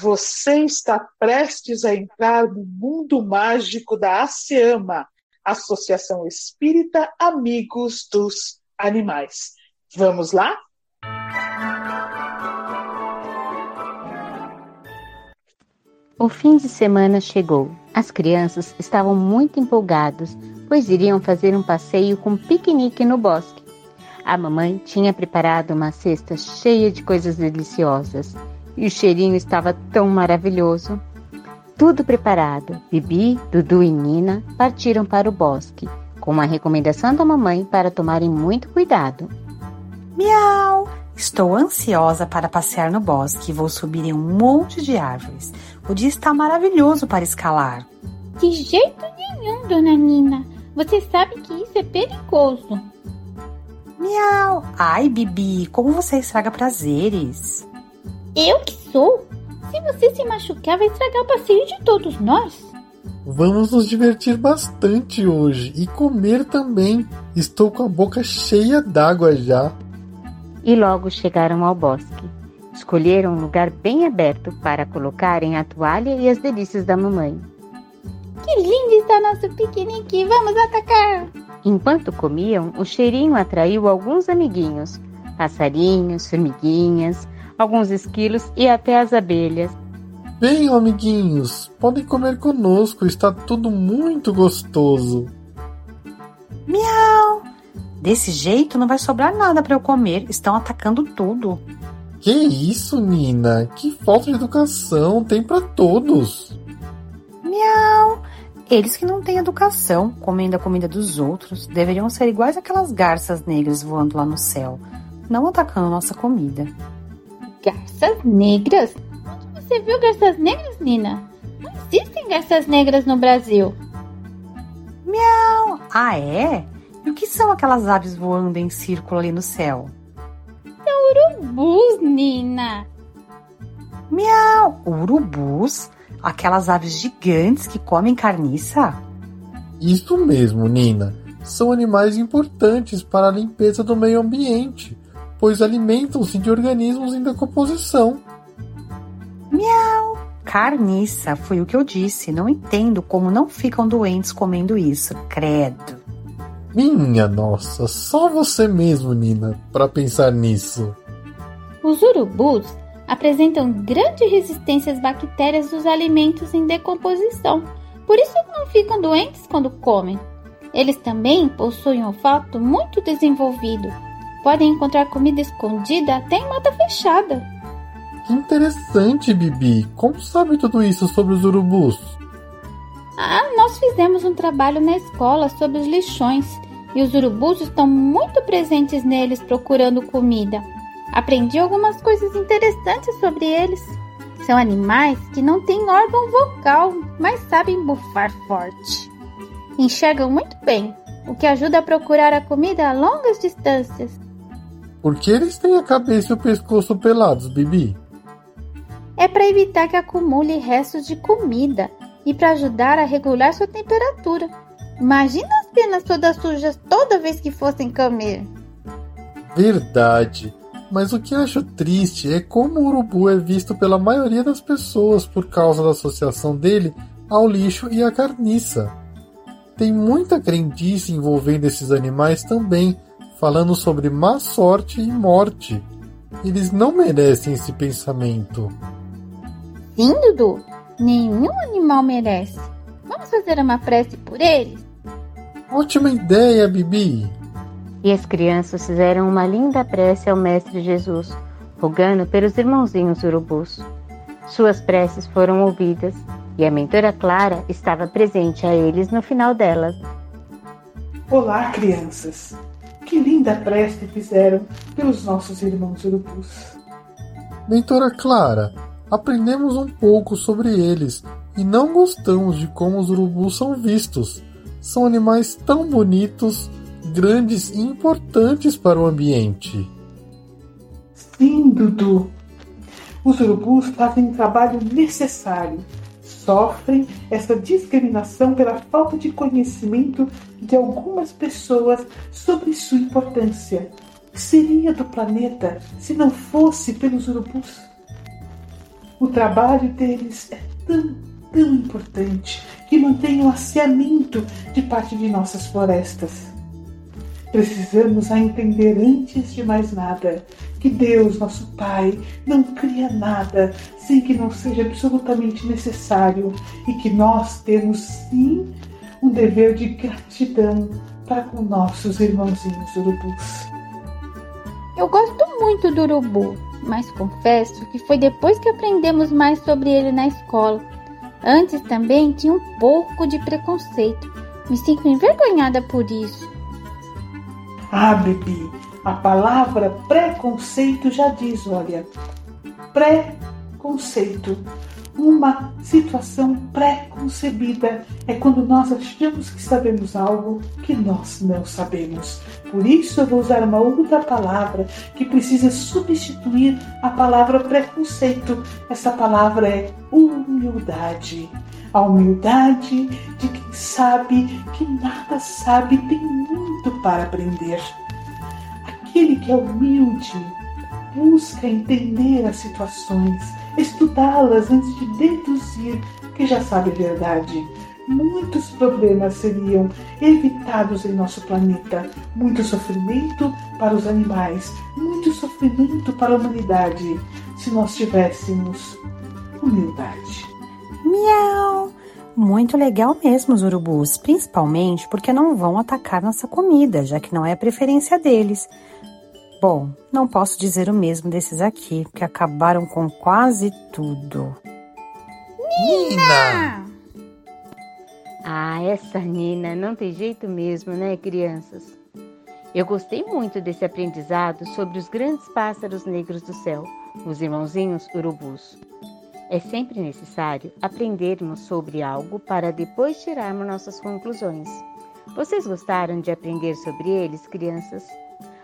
Você está prestes a entrar no mundo mágico da ASEAMA, Associação Espírita Amigos dos Animais. Vamos lá? O fim de semana chegou. As crianças estavam muito empolgadas, pois iriam fazer um passeio com piquenique no bosque. A mamãe tinha preparado uma cesta cheia de coisas deliciosas e o cheirinho estava tão maravilhoso. Tudo preparado, Bibi, Dudu e Nina partiram para o bosque, com uma recomendação da mamãe para tomarem muito cuidado. Miau! Estou ansiosa para passear no bosque e vou subir em um monte de árvores. O dia está maravilhoso para escalar. De jeito nenhum, dona Nina. Você sabe que isso é perigoso. Miau! Ai, Bibi, como você estraga prazeres? Eu que sou? Se você se machucar, vai estragar o passeio de todos nós. Vamos nos divertir bastante hoje e comer também. Estou com a boca cheia d'água já. E logo chegaram ao bosque. Escolheram um lugar bem aberto para colocarem a toalha e as delícias da mamãe. Que lindo está nosso piquenique! Vamos atacar! Enquanto comiam, o cheirinho atraiu alguns amiguinhos: passarinhos, formiguinhas, alguns esquilos e até as abelhas. Venham, amiguinhos, podem comer conosco, está tudo muito gostoso. Miau! Desse jeito não vai sobrar nada para eu comer, estão atacando tudo. Que isso, Nina? Que falta de educação tem para todos. Miau! Eles que não têm educação, comendo a comida dos outros, deveriam ser iguais aquelas garças negras voando lá no céu, não atacando nossa comida. Garças negras? Onde você viu garças negras, Nina? Não existem garças negras no Brasil. Miau! Ah, é? E o que são aquelas aves voando em círculo ali no céu? São urubus, Nina. Miau! Urubus? Aquelas aves gigantes que comem carniça? Isso mesmo, Nina. São animais importantes para a limpeza do meio ambiente, pois alimentam-se de organismos em decomposição. Miau! Carniça, foi o que eu disse. Não entendo como não ficam doentes comendo isso, credo. Minha nossa, só você mesmo, Nina, para pensar nisso. Os urubus apresentam grande resistência às bactérias dos alimentos em decomposição, por isso não ficam doentes quando comem. Eles também possuem um olfato muito desenvolvido. Podem encontrar comida escondida até em mata fechada. Que interessante, Bibi. Como sabe tudo isso sobre os urubus? Ah, nós fizemos um trabalho na escola sobre os lixões e os urubus estão muito presentes neles procurando comida. Aprendi algumas coisas interessantes sobre eles. São animais que não têm órgão vocal, mas sabem bufar forte. Enxergam muito bem, o que ajuda a procurar a comida a longas distâncias. Por que eles têm a cabeça e o pescoço pelados, Bibi? É para evitar que acumule restos de comida e para ajudar a regular sua temperatura. Imagina as penas todas sujas toda vez que fossem comer. Verdade. Mas o que acho triste é como o urubu é visto pela maioria das pessoas por causa da associação dele ao lixo e à carniça. Tem muita crendice envolvendo esses animais também, falando sobre má sorte e morte. Eles não merecem esse pensamento. Sim, Dudu. Nenhum animal merece. Vamos fazer uma prece por eles? Ótima ideia, Bibi. E as crianças fizeram uma linda prece ao Mestre Jesus, rogando pelos irmãozinhos urubus. Suas preces foram ouvidas e a mentora Clara estava presente a eles no final delas. Olá, crianças! Que linda prece fizeram pelos nossos irmãos urubus. Mentora Clara, aprendemos um pouco sobre eles e não gostamos de como os urubus são vistos. São animais tão bonitos, grandes e importantes para o ambiente. Sim, Dudu. Os urubus fazem um trabalho necessário. Sofrem essa discriminação pela falta de conhecimento de algumas pessoas sobre sua importância. Seria do planeta se não fosse pelos urubus? O trabalho deles é tão, tão importante que mantém o asseamento de parte de nossas florestas. Precisamos a entender antes de mais nada que Deus, nosso Pai, não cria nada sem que não seja absolutamente necessário e que nós temos sim um dever de gratidão para com nossos irmãozinhos urubus. Eu gosto muito do urubu, mas confesso que foi depois que aprendemos mais sobre ele na escola. Antes também tinha um pouco de preconceito. Me sinto envergonhada por isso. Ah, Bibi, a palavra preconceito já diz, olha, preconceito. Uma situação pré-concebida é quando nós achamos que sabemos algo que nós não sabemos. Por isso eu vou usar uma outra palavra que precisa substituir a palavra preconceito. Essa palavra é humildade. A humildade de quem sabe que nada sabe tem muito para aprender. Aquele que é humilde busca entender as situações, estudá-las antes de deduzir que já sabe a verdade. Muitos problemas seriam evitados em nosso planeta, muito sofrimento para os animais, muito sofrimento para a humanidade, se nós tivéssemos humildade. Miau! Muito legal mesmo os urubus, principalmente porque não vão atacar nossa comida, já que não é a preferência deles. Bom, não posso dizer o mesmo desses aqui, que acabaram com quase tudo. Nina! Ah, essa Nina não tem jeito mesmo, né, crianças? Eu gostei muito desse aprendizado sobre os grandes pássaros negros do céu, os irmãozinhos urubus. É sempre necessário aprendermos sobre algo para depois tirarmos nossas conclusões. Vocês gostaram de aprender sobre eles, crianças?